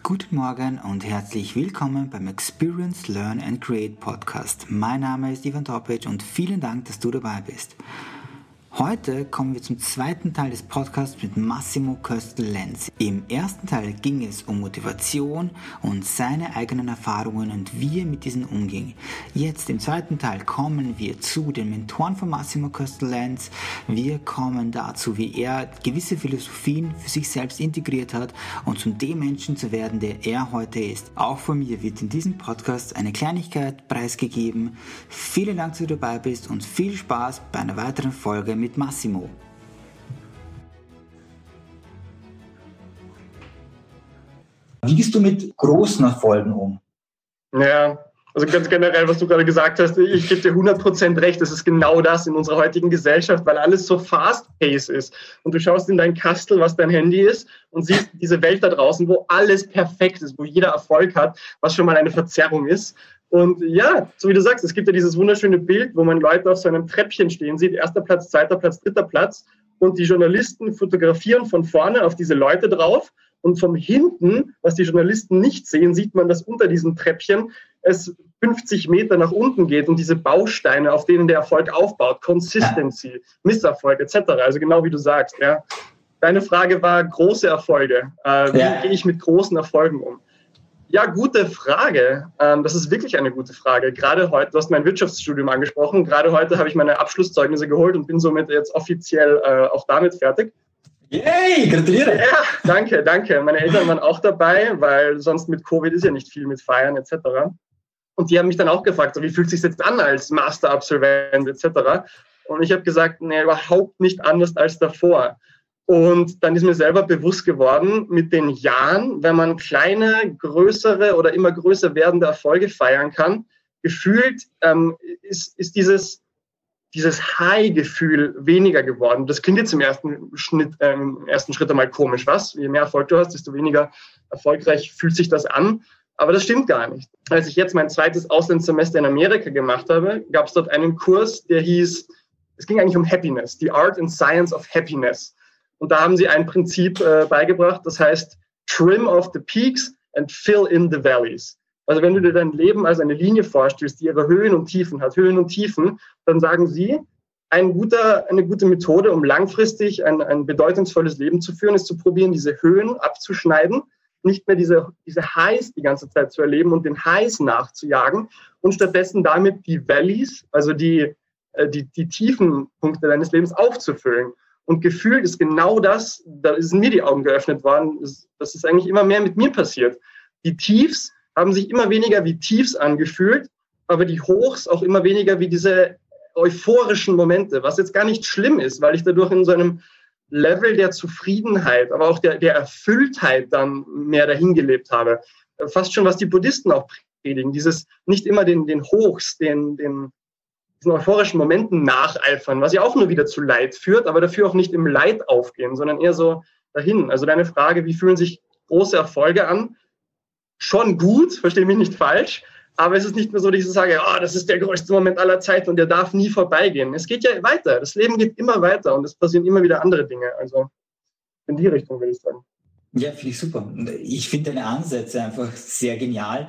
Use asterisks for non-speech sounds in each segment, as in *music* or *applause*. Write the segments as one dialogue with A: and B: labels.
A: Guten Morgen und herzlich willkommen beim Experience Learn and Create Podcast. Mein Name ist Ivan Topic und vielen Dank, dass du dabei bist. Heute kommen wir zum zweiten Teil des Podcasts mit Massimo Köstel-Lenz. Im ersten Teil ging es um Motivation und seine eigenen Erfahrungen und wie er mit diesen umging. Jetzt im zweiten Teil kommen wir zu den Mentoren von Massimo Köstel-Lenz. Wir kommen dazu, wie er gewisse Philosophien für sich selbst integriert hat und zum dem Menschen zu werden, der er heute ist. Auch von mir wird in diesem Podcast eine Kleinigkeit preisgegeben. Vielen Dank, dass du dabei bist und viel Spaß bei einer weiteren Folge mit Massimo. Wie gehst du mit großen Erfolgen um?
B: Ja, also ganz generell, was du gerade gesagt hast, ich gebe dir 100% recht, das ist genau das in unserer heutigen Gesellschaft, weil alles so fast-pace ist. Und du schaust in dein Kastel, was dein Handy ist, und siehst diese Welt da draußen, wo alles perfekt ist, wo jeder Erfolg hat, was schon mal eine Verzerrung ist. Und ja, so wie du sagst, es gibt ja dieses wunderschöne Bild, wo man Leute auf so einem Treppchen stehen sieht, erster Platz, zweiter Platz, dritter Platz. Und die Journalisten fotografieren von vorne auf diese Leute drauf. Und von hinten, was die Journalisten nicht sehen, sieht man, dass unter diesem Treppchen es 50 Meter nach unten geht und diese Bausteine, auf denen der Erfolg aufbaut, Consistency, Misserfolg etc. Also genau wie du sagst. Ja. Deine Frage war große Erfolge. Äh, wie ja. gehe ich mit großen Erfolgen um? Ja, gute Frage. Ähm, das ist wirklich eine gute Frage. Gerade heute, du hast mein Wirtschaftsstudium angesprochen. Gerade heute habe ich meine Abschlusszeugnisse geholt und bin somit jetzt offiziell äh, auch damit fertig.
A: Yay, gratuliere.
B: Ja, danke, danke. Meine Eltern waren auch dabei, weil sonst mit Covid ist ja nicht viel mit Feiern etc. Und die haben mich dann auch gefragt, so, wie fühlt es sich jetzt an als Masterabsolvent etc. Und ich habe gesagt, nee, überhaupt nicht anders als davor. Und dann ist mir selber bewusst geworden, mit den Jahren, wenn man kleine, größere oder immer größer werdende Erfolge feiern kann, gefühlt ähm, ist, ist dieses, dieses High-Gefühl weniger geworden. Das klingt jetzt im ersten, Schnitt, äh, im ersten Schritt einmal komisch, was? Je mehr Erfolg du hast, desto weniger erfolgreich fühlt sich das an. Aber das stimmt gar nicht. Als ich jetzt mein zweites Auslandssemester in Amerika gemacht habe, gab es dort einen Kurs, der hieß, es ging eigentlich um Happiness, the Art and Science of Happiness. Und da haben sie ein Prinzip äh, beigebracht, das heißt Trim off the peaks and fill in the valleys. Also wenn du dir dein Leben als eine Linie vorstellst, die ihre Höhen und Tiefen hat, Höhen und Tiefen, dann sagen sie, ein guter, eine gute Methode, um langfristig ein, ein bedeutungsvolles Leben zu führen, ist zu probieren, diese Höhen abzuschneiden, nicht mehr diese, diese Highs die ganze Zeit zu erleben und den Highs nachzujagen und stattdessen damit die Valleys, also die, äh, die, die tiefen Punkte deines Lebens aufzufüllen. Und gefühlt ist genau das, da sind mir die Augen geöffnet worden, das ist eigentlich immer mehr mit mir passiert. Die Tiefs haben sich immer weniger wie Tiefs angefühlt, aber die Hochs auch immer weniger wie diese euphorischen Momente, was jetzt gar nicht schlimm ist, weil ich dadurch in so einem Level der Zufriedenheit, aber auch der, der Erfülltheit dann mehr dahin gelebt habe. Fast schon, was die Buddhisten auch predigen, dieses nicht immer den, den Hochs, den, den, diesen euphorischen Momenten nacheifern, was ja auch nur wieder zu Leid führt, aber dafür auch nicht im Leid aufgehen, sondern eher so dahin. Also deine Frage, wie fühlen sich große Erfolge an? Schon gut, verstehe mich nicht falsch, aber es ist nicht mehr so, dass ich sage, oh, das ist der größte Moment aller Zeit und der darf nie vorbeigehen. Es geht ja weiter. Das Leben geht immer weiter und es passieren immer wieder andere Dinge. Also in die Richtung würde ich sagen.
A: Ja, finde ich super. Ich finde deine Ansätze einfach sehr genial.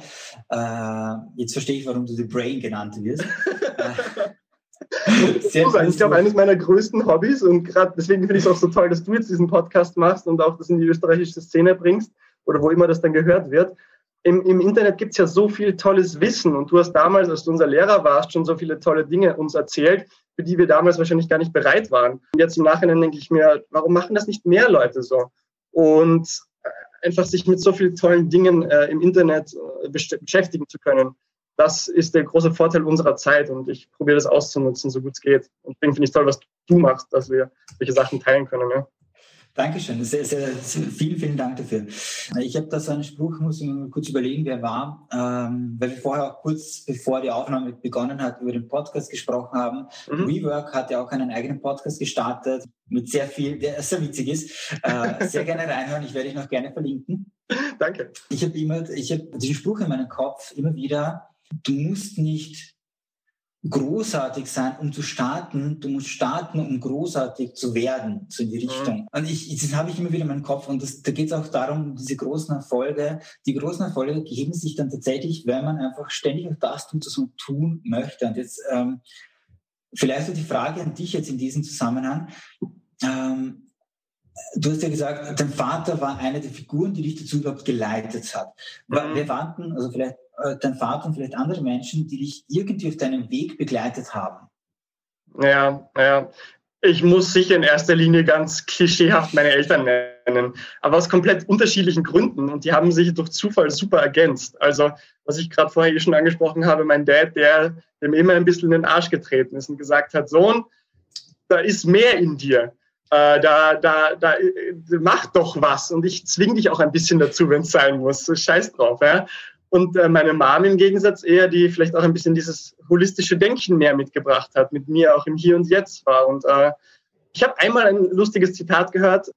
A: Äh, jetzt verstehe ich, warum du The Brain genannt wirst. *laughs*
B: Sehr ich glaube, eines meiner größten Hobbys und gerade deswegen finde ich es auch so toll, dass du jetzt diesen Podcast machst und auch das in die österreichische Szene bringst oder wo immer das dann gehört wird. Im, im Internet gibt es ja so viel tolles Wissen und du hast damals, als du unser Lehrer warst, schon so viele tolle Dinge uns erzählt, für die wir damals wahrscheinlich gar nicht bereit waren. Und jetzt im Nachhinein denke ich mir, warum machen das nicht mehr Leute so? und äh, einfach sich mit so vielen tollen Dingen äh, im Internet äh, beschäftigen zu können. Das ist der große Vorteil unserer Zeit und ich probiere das auszunutzen, so gut es geht. Und deswegen finde ich toll, was du machst, dass wir solche Sachen teilen können. Ja.
A: Dankeschön, sehr, sehr, vielen, vielen Dank dafür. Ich habe da so einen Spruch, muss ich mir kurz überlegen, wer war, ähm, weil wir vorher auch kurz bevor die Aufnahme begonnen hat, über den Podcast gesprochen haben. Mhm. WeWork hat ja auch einen eigenen Podcast gestartet mit sehr viel, der sehr witzig ist. Äh, sehr gerne reinhören, ich werde dich noch gerne verlinken.
B: Danke.
A: Ich habe immer, ich habe diesen Spruch in meinem Kopf immer wieder, du musst nicht großartig sein, um zu starten. Du musst starten, um großartig zu werden, so in die mhm. Richtung. Und ich, das habe ich immer wieder in meinem Kopf. Und das, da geht es auch darum, diese großen Erfolge. Die großen Erfolge geben sich dann tatsächlich, wenn man einfach ständig auf das tut, was man tun möchte. Und jetzt ähm, vielleicht so die Frage an dich jetzt in diesem Zusammenhang. Ähm, Du hast ja gesagt, dein Vater war eine der Figuren, die dich dazu überhaupt geleitet hat. Mhm. Wer waren denn, also vielleicht äh, dein Vater und vielleicht andere Menschen, die dich irgendwie auf deinem Weg begleitet haben?
B: Ja, ja. Ich muss sicher in erster Linie ganz klischeehaft meine Eltern nennen, aber aus komplett unterschiedlichen Gründen und die haben sich durch Zufall super ergänzt. Also, was ich gerade vorher eh schon angesprochen habe, mein Dad, der dem immer ein bisschen in den Arsch getreten ist und gesagt hat, Sohn, da ist mehr in dir. Äh, da, da, da, mach doch was und ich zwing dich auch ein bisschen dazu, wenn es sein muss. Scheiß drauf. Ja? Und äh, meine Mom im Gegensatz eher, die vielleicht auch ein bisschen dieses holistische Denken mehr mitgebracht hat, mit mir auch im Hier und Jetzt war. Und äh, ich habe einmal ein lustiges Zitat gehört,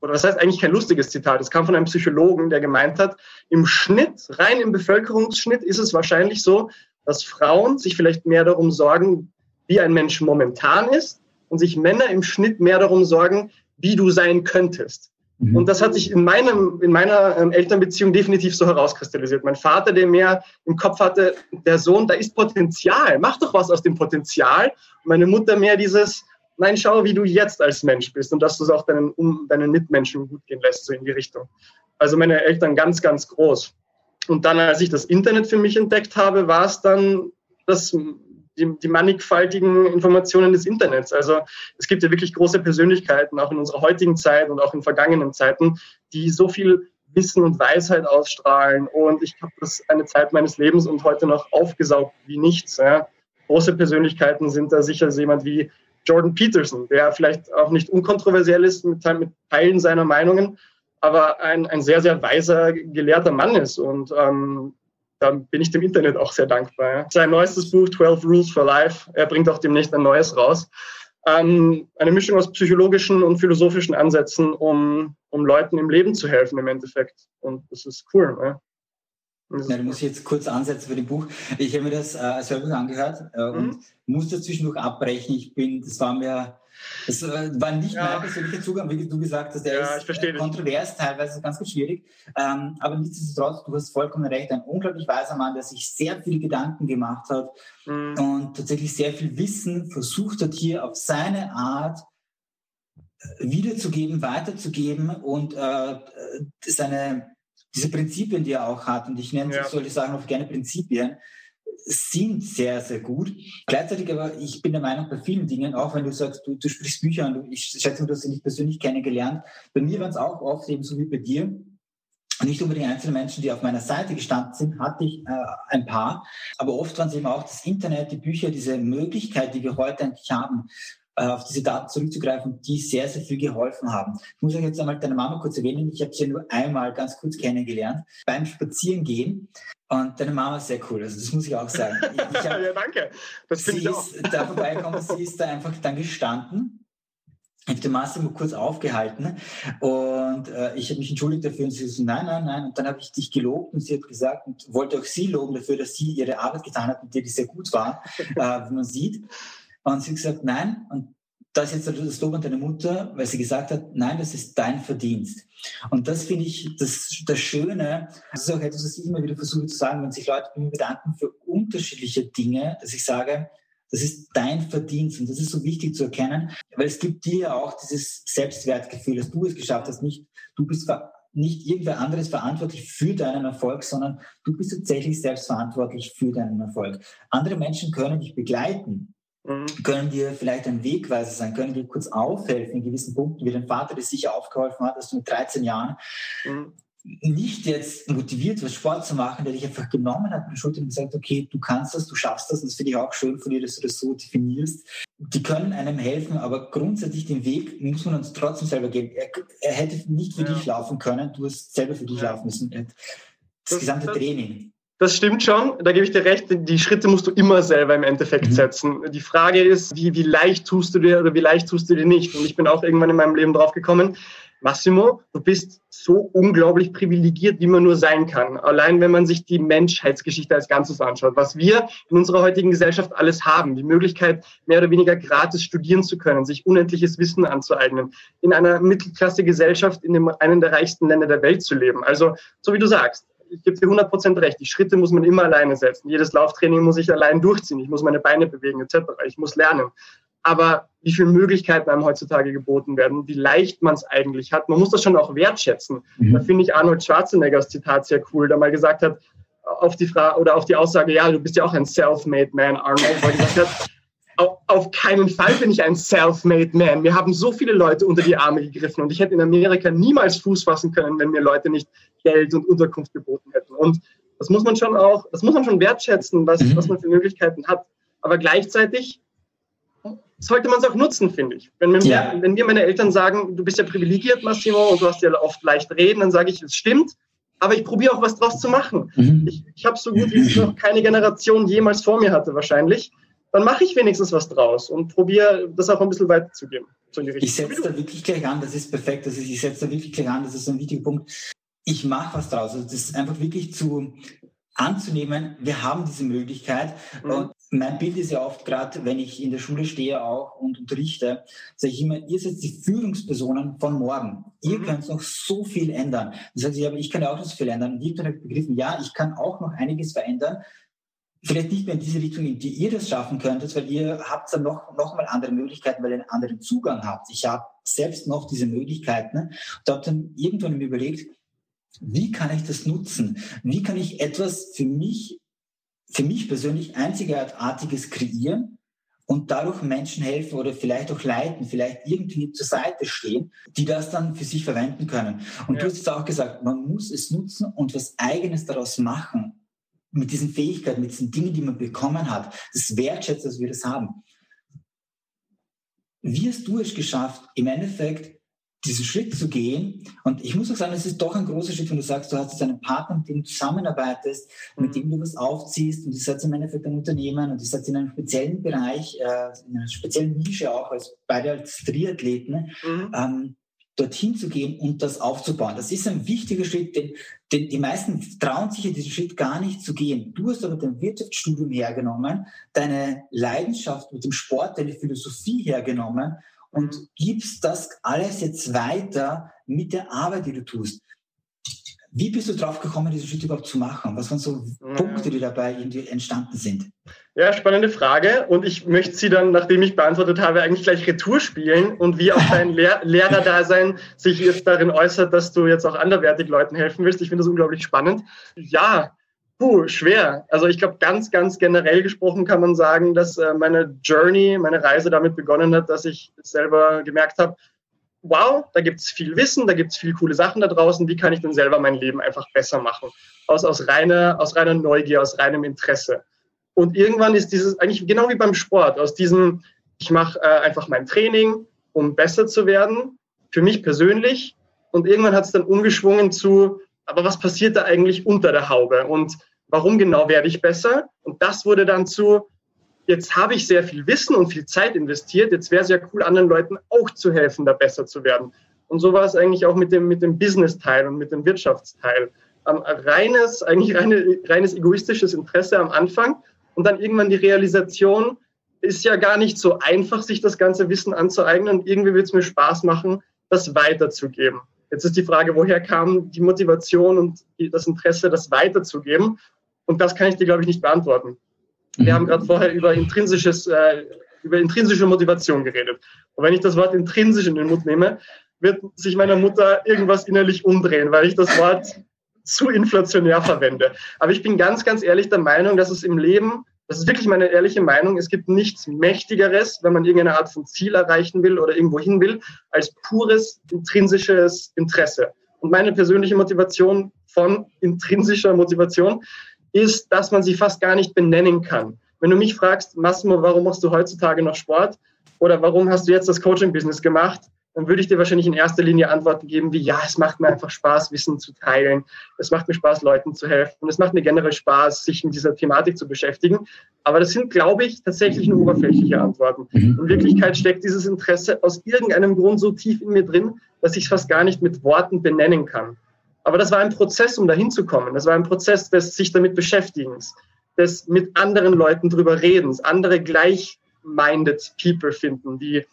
B: oder was heißt eigentlich kein lustiges Zitat, es kam von einem Psychologen, der gemeint hat, im Schnitt, rein im Bevölkerungsschnitt ist es wahrscheinlich so, dass Frauen sich vielleicht mehr darum sorgen, wie ein Mensch momentan ist und sich Männer im Schnitt mehr darum sorgen, wie du sein könntest. Mhm. Und das hat sich in, meinem, in meiner ähm, Elternbeziehung definitiv so herauskristallisiert. Mein Vater, der mehr im Kopf hatte, der Sohn, da ist Potenzial, mach doch was aus dem Potenzial. Und meine Mutter mehr dieses, nein, schau, wie du jetzt als Mensch bist und dass du es auch deinen, um, deinen Mitmenschen gut gehen lässt, so in die Richtung. Also meine Eltern ganz, ganz groß. Und dann, als ich das Internet für mich entdeckt habe, war es dann das die, die mannigfaltigen Informationen des Internets. Also es gibt ja wirklich große Persönlichkeiten, auch in unserer heutigen Zeit und auch in vergangenen Zeiten, die so viel Wissen und Weisheit ausstrahlen. Und ich habe das eine Zeit meines Lebens und heute noch aufgesaugt wie nichts. Ja. Große Persönlichkeiten sind da sicher jemand wie Jordan Peterson, der vielleicht auch nicht unkontroversiell ist mit, mit Teilen seiner Meinungen, aber ein, ein sehr, sehr weiser, gelehrter Mann ist. Und ähm, dann bin ich dem Internet auch sehr dankbar. Ja. Sein neuestes Buch, 12 Rules for Life, er bringt auch demnächst ein neues raus. Ähm, eine Mischung aus psychologischen und philosophischen Ansätzen, um, um Leuten im Leben zu helfen im Endeffekt. Und das ist cool. Ja.
A: Ja, du musst jetzt kurz ansetzen für dem Buch. Ich habe mir das äh, selber angehört äh, und mhm. musste zwischendurch abbrechen. Ich bin, das war mir das äh, war nicht ja. mein persönlicher Zugang, wie du gesagt hast. Der ja, ist äh, kontrovers, teilweise ganz, ganz schwierig. Ähm, aber nichtsdestotrotz, du hast vollkommen recht. Ein unglaublich weiser Mann, der sich sehr viel Gedanken gemacht hat mhm. und tatsächlich sehr viel Wissen versucht hat, hier auf seine Art äh, wiederzugeben, weiterzugeben und äh, seine, diese Prinzipien, die er auch hat, und ich nenne ja. solche Sachen auch gerne Prinzipien, sind sehr, sehr gut. Gleichzeitig aber, ich bin der Meinung, bei vielen Dingen, auch wenn du sagst, du, du sprichst Bücher an, ich schätze, du hast sie nicht persönlich kennengelernt, bei mir waren es auch oft eben so wie bei dir, nicht unbedingt einzelne Menschen, die auf meiner Seite gestanden sind, hatte ich äh, ein paar, aber oft waren es eben auch das Internet, die Bücher, diese Möglichkeit, die wir heute eigentlich haben, auf diese Daten zurückzugreifen, die sehr, sehr viel geholfen haben. Ich muss euch jetzt einmal deine Mama kurz erwähnen. Ich habe sie nur einmal ganz kurz kennengelernt beim Spazierengehen. Und deine Mama ist sehr cool, also das muss ich auch sagen. *laughs* Ich,
B: ich hab, ja, danke. Das finde ich auch.
A: Ist da vorbeigekommen, sie ist da einfach dann gestanden. Ich habe den Master mal kurz aufgehalten und äh, ich habe mich entschuldigt dafür und sie so, nein, nein, nein. Und dann habe ich dich gelobt und sie hat gesagt und wollte auch sie loben dafür, dass sie ihre Arbeit getan hat, mit der die sehr gut war, *laughs* äh, wie man sieht. Und sie gesagt, nein. Und das ist jetzt das Lob an deine Mutter, weil sie gesagt hat, nein, das ist dein Verdienst. Und das finde ich das, das Schöne. Das ist auch etwas, was ich immer wieder versuche zu sagen, wenn sich Leute bei mir bedanken für unterschiedliche Dinge, dass ich sage, das ist dein Verdienst. Und das ist so wichtig zu erkennen, weil es gibt dir auch dieses Selbstwertgefühl, dass du es geschafft hast. Nicht, du bist nicht irgendwer anderes verantwortlich für deinen Erfolg, sondern du bist tatsächlich selbst verantwortlich für deinen Erfolg. Andere Menschen können dich begleiten. Können dir vielleicht ein Wegweiser sein, können dir kurz aufhelfen in gewissen Punkten, wie dein Vater dir sicher aufgeholfen hat, dass du mit 13 Jahren mhm. nicht jetzt motiviert warst, Sport zu machen, der dich einfach genommen hat mit den Schultern und gesagt, okay, du kannst das, du schaffst das und das finde ich auch schön von dir, dass du das so definierst. Die können einem helfen, aber grundsätzlich den Weg muss man uns trotzdem selber geben. Er, er hätte nicht für ja. dich laufen können, du hast selber für dich ja. laufen müssen. Das, das gesamte das, Training.
B: Das stimmt schon, da gebe ich dir recht. Die Schritte musst du immer selber im Endeffekt mhm. setzen. Die Frage ist, wie, wie leicht tust du dir oder wie leicht tust du dir nicht? Und ich bin auch irgendwann in meinem Leben drauf gekommen, Massimo, du bist so unglaublich privilegiert, wie man nur sein kann. Allein wenn man sich die Menschheitsgeschichte als Ganzes anschaut, was wir in unserer heutigen Gesellschaft alles haben, die Möglichkeit, mehr oder weniger gratis studieren zu können, sich unendliches Wissen anzueignen, in einer Mittelklasse-Gesellschaft in dem, einem der reichsten Länder der Welt zu leben. Also, so wie du sagst, ich gebe dir 100% recht. Die Schritte muss man immer alleine setzen. Jedes Lauftraining muss ich allein durchziehen. Ich muss meine Beine bewegen, etc. Ich muss lernen aber wie viele Möglichkeiten einem heutzutage geboten werden, wie leicht man es eigentlich hat. Man muss das schon auch wertschätzen. Mhm. Da finde ich Arnold Schwarzeneggers Zitat sehr cool, der mal gesagt hat, auf die Frage oder auf die Aussage, ja, du bist ja auch ein self-made man, Arnold, weil gesagt hat, auf keinen Fall bin ich ein self-made man. Mir haben so viele Leute unter die Arme gegriffen und ich hätte in Amerika niemals Fuß fassen können, wenn mir Leute nicht Geld und Unterkunft geboten hätten. Und das muss man schon auch, das muss man schon wertschätzen, was, mhm. was man für Möglichkeiten hat. Aber gleichzeitig sollte man es auch nutzen, finde ich. Wenn, wenn, ja. wir, wenn mir meine Eltern sagen, du bist ja privilegiert, Massimo, und du hast ja oft leicht reden, dann sage ich, es stimmt, aber ich probiere auch was draus zu machen. Mhm. Ich, ich habe so gut wie es noch keine Generation jemals vor mir hatte, wahrscheinlich. Dann mache ich wenigstens was draus und probiere das auch ein bisschen weiterzugeben.
A: So ich setze da wirklich gleich an, das ist perfekt. Also ich setze da wirklich gleich an, das ist ein wichtiger Punkt. Ich mache was draus. Also das ist einfach wirklich zu anzunehmen, wir haben diese Möglichkeit. Mhm. Und mein Bild ist ja oft gerade, wenn ich in der Schule stehe auch und unterrichte, sage ich immer, ihr seid die Führungspersonen von morgen. Ihr mhm. könnt noch so viel ändern. Das heißt, ich kann ja auch noch so viel ändern. Und ich habe dann begriffen, ja, ich kann auch noch einiges verändern. Vielleicht nicht mehr in diese Richtung, in die ihr das schaffen könntet, weil ihr habt dann noch, noch mal andere Möglichkeiten, weil ihr einen anderen Zugang habt. Ich habe selbst noch diese Möglichkeiten und habe dann irgendwann mir überlegt, wie kann ich das nutzen? Wie kann ich etwas für mich für mich persönlich Einzigartiges kreieren und dadurch Menschen helfen oder vielleicht auch leiten, vielleicht irgendwie zur Seite stehen, die das dann für sich verwenden können. Und ja. du hast jetzt auch gesagt, man muss es nutzen und was Eigenes daraus machen. Mit diesen Fähigkeiten, mit diesen Dingen, die man bekommen hat. Das wertschätzt, dass wir das haben. Wie hast du es geschafft, im Endeffekt diesen Schritt zu gehen. Und ich muss auch sagen, es ist doch ein großer Schritt, wenn du sagst, du hast jetzt einen Partner, mit dem du zusammenarbeitest, mhm. mit dem du was aufziehst und ihr seid im Endeffekt ein Unternehmen und ihr seid in einem speziellen Bereich, äh, in einer speziellen Nische auch, als beide als Triathleten, mhm. ähm, dorthin zu gehen und das aufzubauen. Das ist ein wichtiger Schritt, denn, denn die meisten trauen sich ja diesen Schritt gar nicht zu gehen. Du hast aber dein Wirtschaftsstudium hergenommen, deine Leidenschaft mit dem Sport, deine Philosophie hergenommen und gibst das alles jetzt weiter mit der Arbeit, die du tust. Wie bist du drauf gekommen, diesen Schritt überhaupt zu machen? Was waren so ja. Punkte, die dabei entstanden sind?
B: Ja, spannende Frage. Und ich möchte sie dann, nachdem ich beantwortet habe, eigentlich gleich Retour spielen und wie auch dein Lehr *laughs* Lehrerdasein sich jetzt darin äußert, dass du jetzt auch anderwertig Leuten helfen willst. Ich finde das unglaublich spannend. Ja, Puh, schwer. Also ich glaube, ganz, ganz generell gesprochen kann man sagen, dass äh, meine Journey, meine Reise damit begonnen hat, dass ich selber gemerkt habe, wow, da gibt es viel Wissen, da gibt es viel coole Sachen da draußen, wie kann ich denn selber mein Leben einfach besser machen? Aus, aus, reiner, aus reiner Neugier, aus reinem Interesse. Und irgendwann ist dieses, eigentlich genau wie beim Sport, aus diesem, ich mache äh, einfach mein Training, um besser zu werden, für mich persönlich. Und irgendwann hat es dann umgeschwungen zu, aber was passiert da eigentlich unter der Haube? Und warum genau werde ich besser? Und das wurde dann zu, jetzt habe ich sehr viel Wissen und viel Zeit investiert, jetzt wäre es ja cool, anderen Leuten auch zu helfen, da besser zu werden. Und so war es eigentlich auch mit dem, mit dem Business-Teil und mit dem Wirtschaftsteil. Ähm, reines, eigentlich reine, reines egoistisches Interesse am Anfang und dann irgendwann die Realisation, ist ja gar nicht so einfach, sich das ganze Wissen anzueignen und irgendwie wird es mir Spaß machen, das weiterzugeben. Jetzt ist die Frage, woher kam die Motivation und das Interesse, das weiterzugeben? Und das kann ich dir, glaube ich, nicht beantworten. Wir mhm. haben gerade vorher über intrinsisches, äh, über intrinsische Motivation geredet. Und wenn ich das Wort intrinsisch in den Mund nehme, wird sich meiner Mutter irgendwas innerlich umdrehen, weil ich das Wort zu inflationär verwende. Aber ich bin ganz, ganz ehrlich der Meinung, dass es im Leben, das ist wirklich meine ehrliche Meinung, es gibt nichts Mächtigeres, wenn man irgendeine Art von Ziel erreichen will oder irgendwo hin will, als pures intrinsisches Interesse. Und meine persönliche Motivation von intrinsischer Motivation ist, dass man sie fast gar nicht benennen kann. Wenn du mich fragst, Massimo, warum machst du heutzutage noch Sport? Oder warum hast du jetzt das Coaching-Business gemacht? Dann würde ich dir wahrscheinlich in erster Linie Antworten geben wie, ja, es macht mir einfach Spaß, Wissen zu teilen. Es macht mir Spaß, Leuten zu helfen. Und es macht mir generell Spaß, sich mit dieser Thematik zu beschäftigen. Aber das sind, glaube ich, tatsächlich nur oberflächliche Antworten. Mhm. In Wirklichkeit steckt dieses Interesse aus irgendeinem Grund so tief in mir drin, dass ich es fast gar nicht mit Worten benennen kann. Aber das war ein Prozess, um dahin zu kommen. Das war ein Prozess des sich damit beschäftigens, des mit anderen Leuten drüber redens, andere gleich-minded People finden, die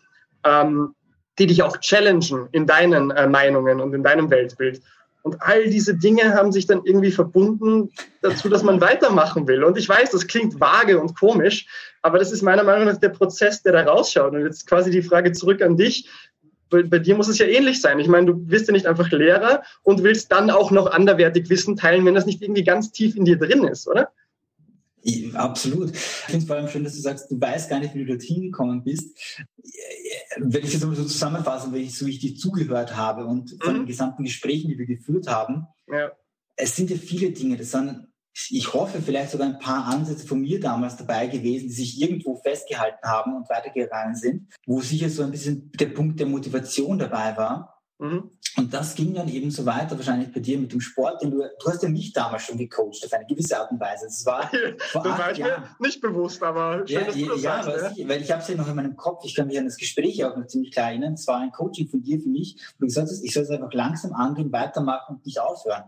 B: ähm, die dich auch challengen in deinen äh, Meinungen und in deinem Weltbild. Und all diese Dinge haben sich dann irgendwie verbunden dazu, dass man weitermachen will. Und ich weiß, das klingt vage und komisch, aber das ist meiner Meinung nach der Prozess, der da rausschaut. Und jetzt quasi die Frage zurück an dich. Bei, bei dir muss es ja ähnlich sein. Ich meine, du bist ja nicht einfach Lehrer und willst dann auch noch anderwertig Wissen teilen, wenn das nicht irgendwie ganz tief in dir drin ist, oder?
A: Absolut. Ich finde es vor allem schön, dass du sagst, du weißt gar nicht, wie du dorthin gekommen bist. Wenn ich das so zusammenfasse, weil ich so richtig zugehört habe und von mhm. den gesamten Gesprächen, die wir geführt haben, ja. es sind ja viele Dinge. Das sind, ich hoffe, vielleicht sogar ein paar Ansätze von mir damals dabei gewesen, die sich irgendwo festgehalten haben und weitergegangen sind, wo sicher so ein bisschen der Punkt der Motivation dabei war. Mhm. Und das ging dann eben so weiter, wahrscheinlich bei dir mit dem Sport, denn du, du hast ja mich damals schon gecoacht auf eine gewisse Art und Weise. Das war *laughs*
B: vor das war mir nicht bewusst, aber schön,
A: ja, dass du das ja, sagst. Ja. weil ich habe es ja noch in meinem Kopf, ich kann mich an das Gespräch auch noch ziemlich klar erinnern. Es war ein Coaching von dir für mich, wo du gesagt hast, ich soll es einfach langsam angehen, weitermachen und nicht aufhören.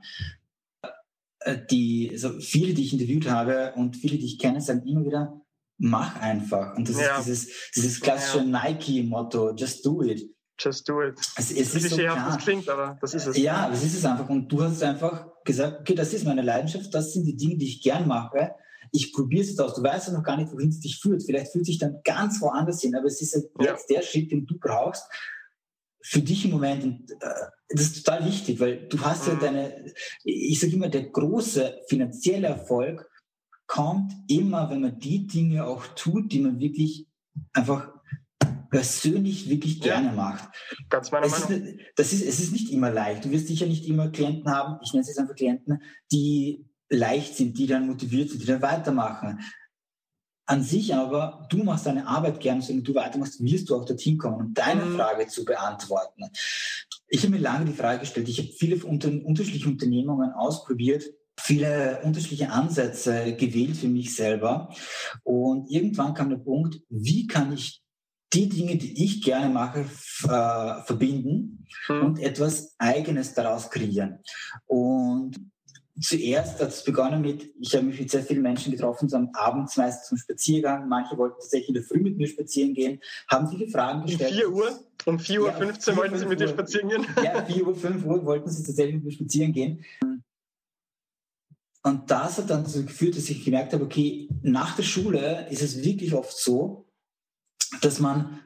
A: Äh, die, also viele, die ich interviewt habe und viele, die ich kenne, sagen immer wieder, mach einfach. Und das ja. ist dieses, dieses klassische Nike-Motto, just do it.
B: Just do it.
A: Es, es ist so
B: das klingt, aber das ist es.
A: Ja, das ist es einfach. Und du hast einfach gesagt, okay, das ist meine Leidenschaft, das sind die Dinge, die ich gern mache. Ich probiere es jetzt aus. Du weißt ja noch gar nicht, wohin es dich führt. Vielleicht fühlt sich dann ganz woanders hin, aber es ist ja. jetzt der Schritt, den du brauchst für dich im Moment. Und, äh, das ist total wichtig, weil du hast mhm. ja deine, ich sage immer, der große finanzielle Erfolg kommt immer, wenn man die Dinge auch tut, die man wirklich einfach persönlich wirklich gerne ja, macht.
B: Ganz meiner Meinung.
A: Ist, das ist, es ist nicht immer leicht. Du wirst sicher nicht immer Klienten haben, ich nenne es jetzt einfach Klienten, die leicht sind, die dann motiviert sind, die dann weitermachen. An sich aber, du machst deine Arbeit gerne, wenn du weitermachst, wirst du auch dorthin kommen, um deine mhm. Frage zu beantworten. Ich habe mir lange die Frage gestellt, ich habe viele unter, unterschiedliche Unternehmungen ausprobiert, viele unterschiedliche Ansätze gewählt für mich selber. Und irgendwann kam der Punkt, wie kann ich die Dinge, die ich gerne mache, äh, verbinden mhm. und etwas Eigenes daraus kreieren. Und zuerst hat es begonnen mit, ich habe mich mit sehr vielen Menschen getroffen, so am Abend meist zum Spaziergang. Manche wollten tatsächlich in der Früh mit mir spazieren gehen, haben viele Fragen gestellt.
B: Um 4 Uhr? Um 4.15 Uhr ja, 15 wollten sie mit dir spazieren gehen?
A: Ja, 4 Uhr, 5 Uhr wollten sie tatsächlich mit mir spazieren gehen. Und das hat dann dazu geführt, dass ich gemerkt habe, okay, nach der Schule ist es wirklich oft so, dass man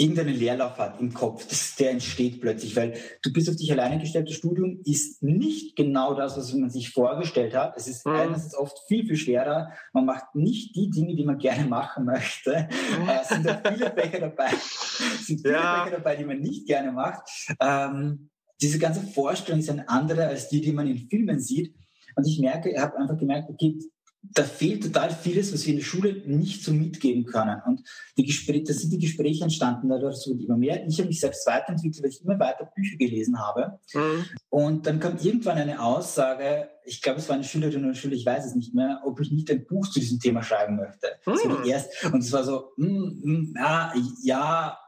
A: irgendeinen Leerlauf hat im Kopf, das, der entsteht plötzlich, weil du bist auf dich alleine gestellt, das Studium ist nicht genau das, was man sich vorgestellt hat. Es ist mhm. einerseits oft viel, viel schwerer. Man macht nicht die Dinge, die man gerne machen möchte. Mhm. Es sind da viele Fächer dabei, es sind viele ja. Fächer dabei, die man nicht gerne macht. Ähm, diese ganze Vorstellung ist eine andere als die, die man in Filmen sieht. Und ich merke, ich habe einfach gemerkt, okay, da fehlt total vieles, was wir in der Schule nicht so mitgeben können. Und die Gespräche, da sind die Gespräche entstanden, dadurch so immer mehr. Ich habe mich selbst weiterentwickelt, weil ich immer weiter Bücher gelesen habe. Mhm. Und dann kam irgendwann eine Aussage, ich glaube, es war eine Schülerin oder Schüler, ich weiß es nicht mehr, ob ich nicht ein Buch zu diesem Thema schreiben möchte. Mhm. erst, und es war so, mm, mm, ah, ja,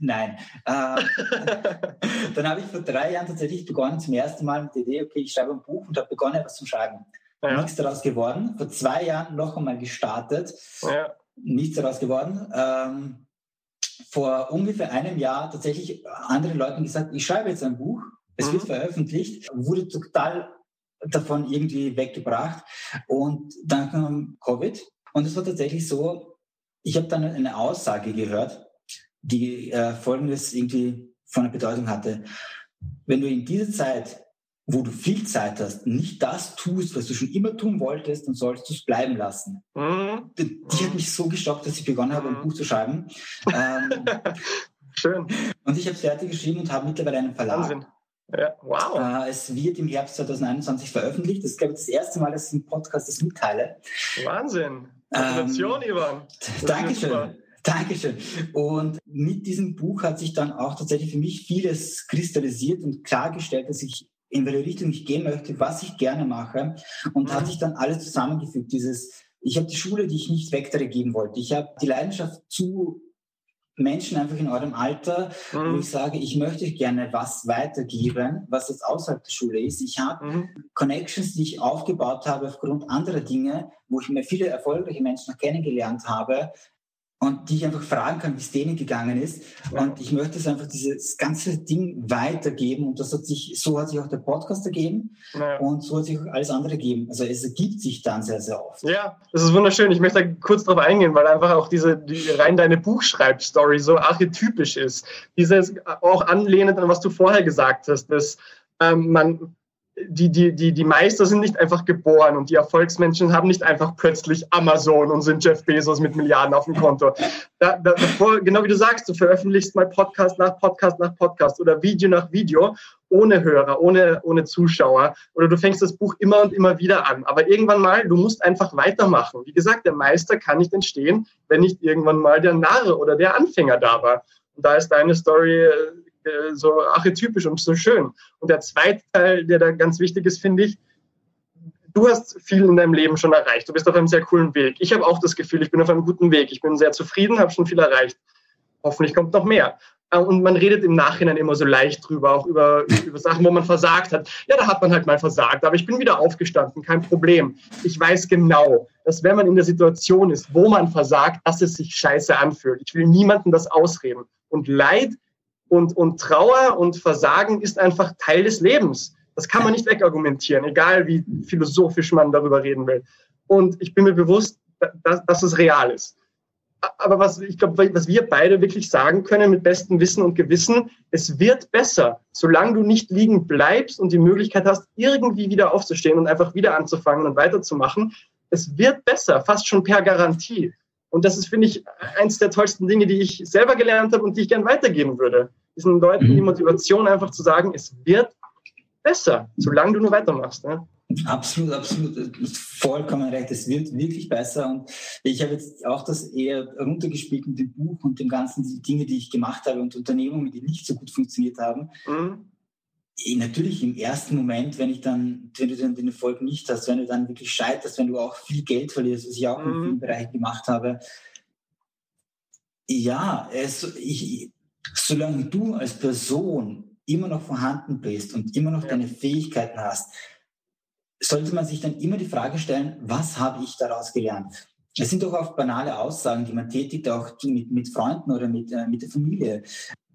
A: Nein. Äh, *laughs* dann habe ich vor drei Jahren tatsächlich begonnen, zum ersten Mal mit der Idee, okay, ich schreibe ein Buch und habe begonnen, etwas zu schreiben. Ja. Nichts daraus geworden. Vor zwei Jahren noch einmal gestartet. Ja. Nichts daraus geworden. Ähm, vor ungefähr einem Jahr tatsächlich anderen Leuten gesagt, ich schreibe jetzt ein Buch, es mhm. wird veröffentlicht, wurde total davon irgendwie weggebracht. Und dann kam Covid. Und es war tatsächlich so, ich habe dann eine Aussage gehört, die äh, folgendes irgendwie von der Bedeutung hatte. Wenn du in dieser Zeit wo du viel Zeit hast, nicht das tust, was du schon immer tun wolltest, dann sollst du es bleiben lassen. Mhm. Die, die hat mich so gestockt, dass ich begonnen habe, ein mhm. Buch zu schreiben. Ähm, *laughs*
B: Schön.
A: Und ich habe es fertig geschrieben und habe mittlerweile einen Verlag. Wahnsinn.
B: Ja, wow.
A: Äh, es wird im Herbst 2021 veröffentlicht. Das ist, glaube ich, das erste Mal, dass ich im Podcast das mitteile.
B: Wahnsinn. Gratulation, ähm, Ivan. *laughs*
A: Dankeschön. Dankeschön. Und mit diesem Buch hat sich dann auch tatsächlich für mich vieles kristallisiert und klargestellt, dass ich in welche Richtung ich gehen möchte, was ich gerne mache. Und mhm. hat sich dann alles zusammengefügt. Dieses, ich habe die Schule, die ich nicht weggeben wollte. Ich habe die Leidenschaft zu Menschen einfach in eurem Alter, mhm. wo ich sage, ich möchte gerne was weitergeben, was jetzt außerhalb der Schule ist. Ich habe mhm. Connections, die ich aufgebaut habe aufgrund anderer Dinge, wo ich mir viele erfolgreiche Menschen kennengelernt habe, und die ich einfach fragen kann, wie es denen gegangen ist. Und ich möchte es einfach dieses ganze Ding weitergeben. Und das hat sich, so hat sich auch der Podcast ergeben ja. und so hat sich auch alles andere ergeben. Also es ergibt sich dann sehr, sehr oft.
B: Ja, das ist wunderschön. Ich möchte da kurz drauf eingehen, weil einfach auch diese die, rein deine Buchschreibstory so archetypisch ist. Dieses auch anlehnend an was du vorher gesagt hast, dass ähm, man die, die, die, die Meister sind nicht einfach geboren und die Erfolgsmenschen haben nicht einfach plötzlich Amazon und sind Jeff Bezos mit Milliarden auf dem Konto. Da, da, davor, genau wie du sagst, du veröffentlichst mal Podcast nach Podcast nach Podcast oder Video nach Video ohne Hörer, ohne, ohne Zuschauer oder du fängst das Buch immer und immer wieder an. Aber irgendwann mal, du musst einfach weitermachen. Wie gesagt, der Meister kann nicht entstehen, wenn nicht irgendwann mal der Narre oder der Anfänger da war. Und da ist deine Story äh, so archetypisch und so schön. Und der zweite Teil, der da ganz wichtig ist, finde ich, du hast viel in deinem Leben schon erreicht. Du bist auf einem sehr coolen Weg. Ich habe auch das Gefühl, ich bin auf einem guten Weg. Ich bin sehr zufrieden, habe schon viel erreicht. Hoffentlich kommt noch mehr. Äh, und man redet im Nachhinein immer so leicht drüber, auch über, *laughs* über Sachen, wo man versagt hat. Ja, da hat man halt mal versagt, aber ich bin wieder aufgestanden, kein Problem. Ich weiß genau, dass wenn man in der Situation ist, wo man versagt, dass es sich scheiße anfühlt. Ich will niemandem das ausreden. Und Leid und, und Trauer und Versagen ist einfach Teil des Lebens. Das kann man nicht wegargumentieren, egal wie philosophisch man darüber reden will. Und ich bin mir bewusst, dass, dass es real ist. Aber was ich glaube, was wir beide wirklich sagen können mit bestem Wissen und Gewissen, es wird besser, solange du nicht liegen bleibst und die Möglichkeit hast, irgendwie wieder aufzustehen und einfach wieder anzufangen und weiterzumachen. Es wird besser, fast schon per Garantie. Und das ist, finde ich, eins der tollsten Dinge, die ich selber gelernt habe und die ich gern weitergeben würde diesen Leuten die mhm. Motivation einfach zu sagen, es wird besser, solange du nur weitermachst. Ne?
A: Absolut, absolut. Vollkommen recht. Es wird wirklich besser. Und ich habe jetzt auch das eher runtergespielt mit dem Buch und dem ganzen die Dinge, die ich gemacht habe und Unternehmungen, die nicht so gut funktioniert haben. Mhm. Eh, natürlich im ersten Moment, wenn ich dann, wenn du dann den Erfolg nicht hast, wenn du dann wirklich scheiterst, wenn du auch viel Geld verlierst, was ich auch mhm. in vielen Bereichen gemacht habe. Ja, es, ich, solange du als Person immer noch vorhanden bist und immer noch ja. deine Fähigkeiten hast, sollte man sich dann immer die Frage stellen, was habe ich daraus gelernt? Es sind doch oft banale Aussagen, die man tätigt, auch mit, mit Freunden oder mit, äh, mit der Familie,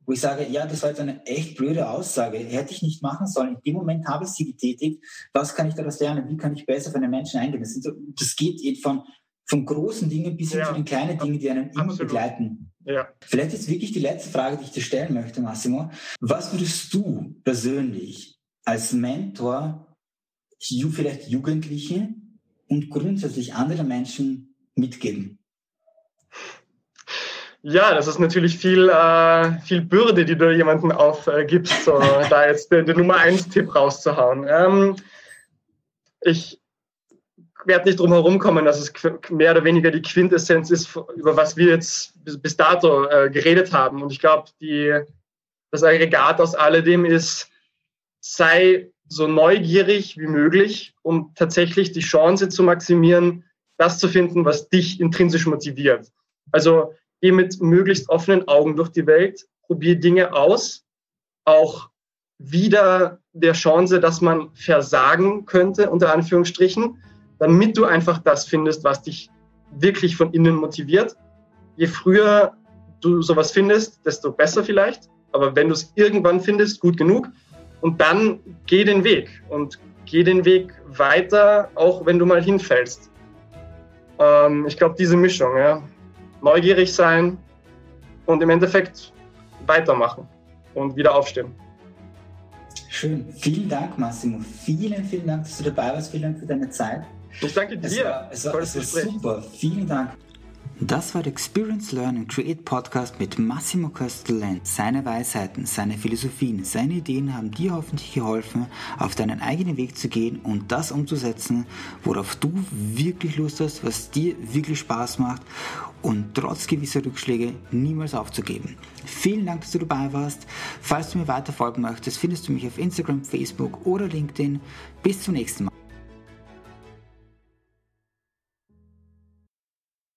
A: wo ich sage, ja, das war jetzt eine echt blöde Aussage, hätte ich nicht machen sollen. In dem Moment habe ich sie getätigt. Was kann ich daraus lernen? Wie kann ich besser für den Menschen eingehen? Das, so, das geht von, von großen Dingen bis hin ja, zu den kleinen Dingen, die einen immer absolut. begleiten. Ja. Vielleicht ist wirklich die letzte Frage, die ich dir stellen möchte, Massimo. Was würdest du persönlich als Mentor vielleicht Jugendliche und grundsätzlich andere Menschen mitgeben?
B: Ja, das ist natürlich viel, äh, viel Bürde, die du jemandem aufgibst, so, *laughs* da jetzt den, den Nummer 1 Tipp rauszuhauen. Ähm, ich, werde nicht drum herum kommen, dass es mehr oder weniger die Quintessenz ist, über was wir jetzt bis, dato äh, geredet haben. Und ich glaube, das Aggregat aus alledem ist, sei so neugierig wie möglich, um tatsächlich die Chance zu maximieren, das zu finden, was dich intrinsisch motiviert. Also geh mit möglichst offenen Augen durch die Welt, probier Dinge aus, auch wieder der Chance, dass man versagen könnte, unter Anführungsstrichen damit du einfach das findest, was dich wirklich von innen motiviert. Je früher du sowas findest, desto besser vielleicht. Aber wenn du es irgendwann findest, gut genug. Und dann geh den Weg und geh den Weg weiter, auch wenn du mal hinfällst. Ähm, ich glaube, diese Mischung, ja. Neugierig sein und im Endeffekt weitermachen und wieder aufstehen.
A: Schön. Vielen Dank, Massimo. Vielen, vielen Dank, dass du dabei warst. Vielen Dank für deine Zeit.
B: Ich danke dir.
A: Es war, es war, es war super. Vielen Dank. Das war der Experience Learn and Create Podcast mit Massimo Castellan. Seine Weisheiten, seine Philosophien, seine Ideen haben dir hoffentlich geholfen, auf deinen eigenen Weg zu gehen und das umzusetzen, worauf du wirklich Lust hast, was dir wirklich Spaß macht und trotz gewisser Rückschläge niemals aufzugeben. Vielen Dank, dass du dabei warst. Falls du mir weiter folgen möchtest, findest du mich auf Instagram, Facebook oder LinkedIn. Bis zum nächsten Mal.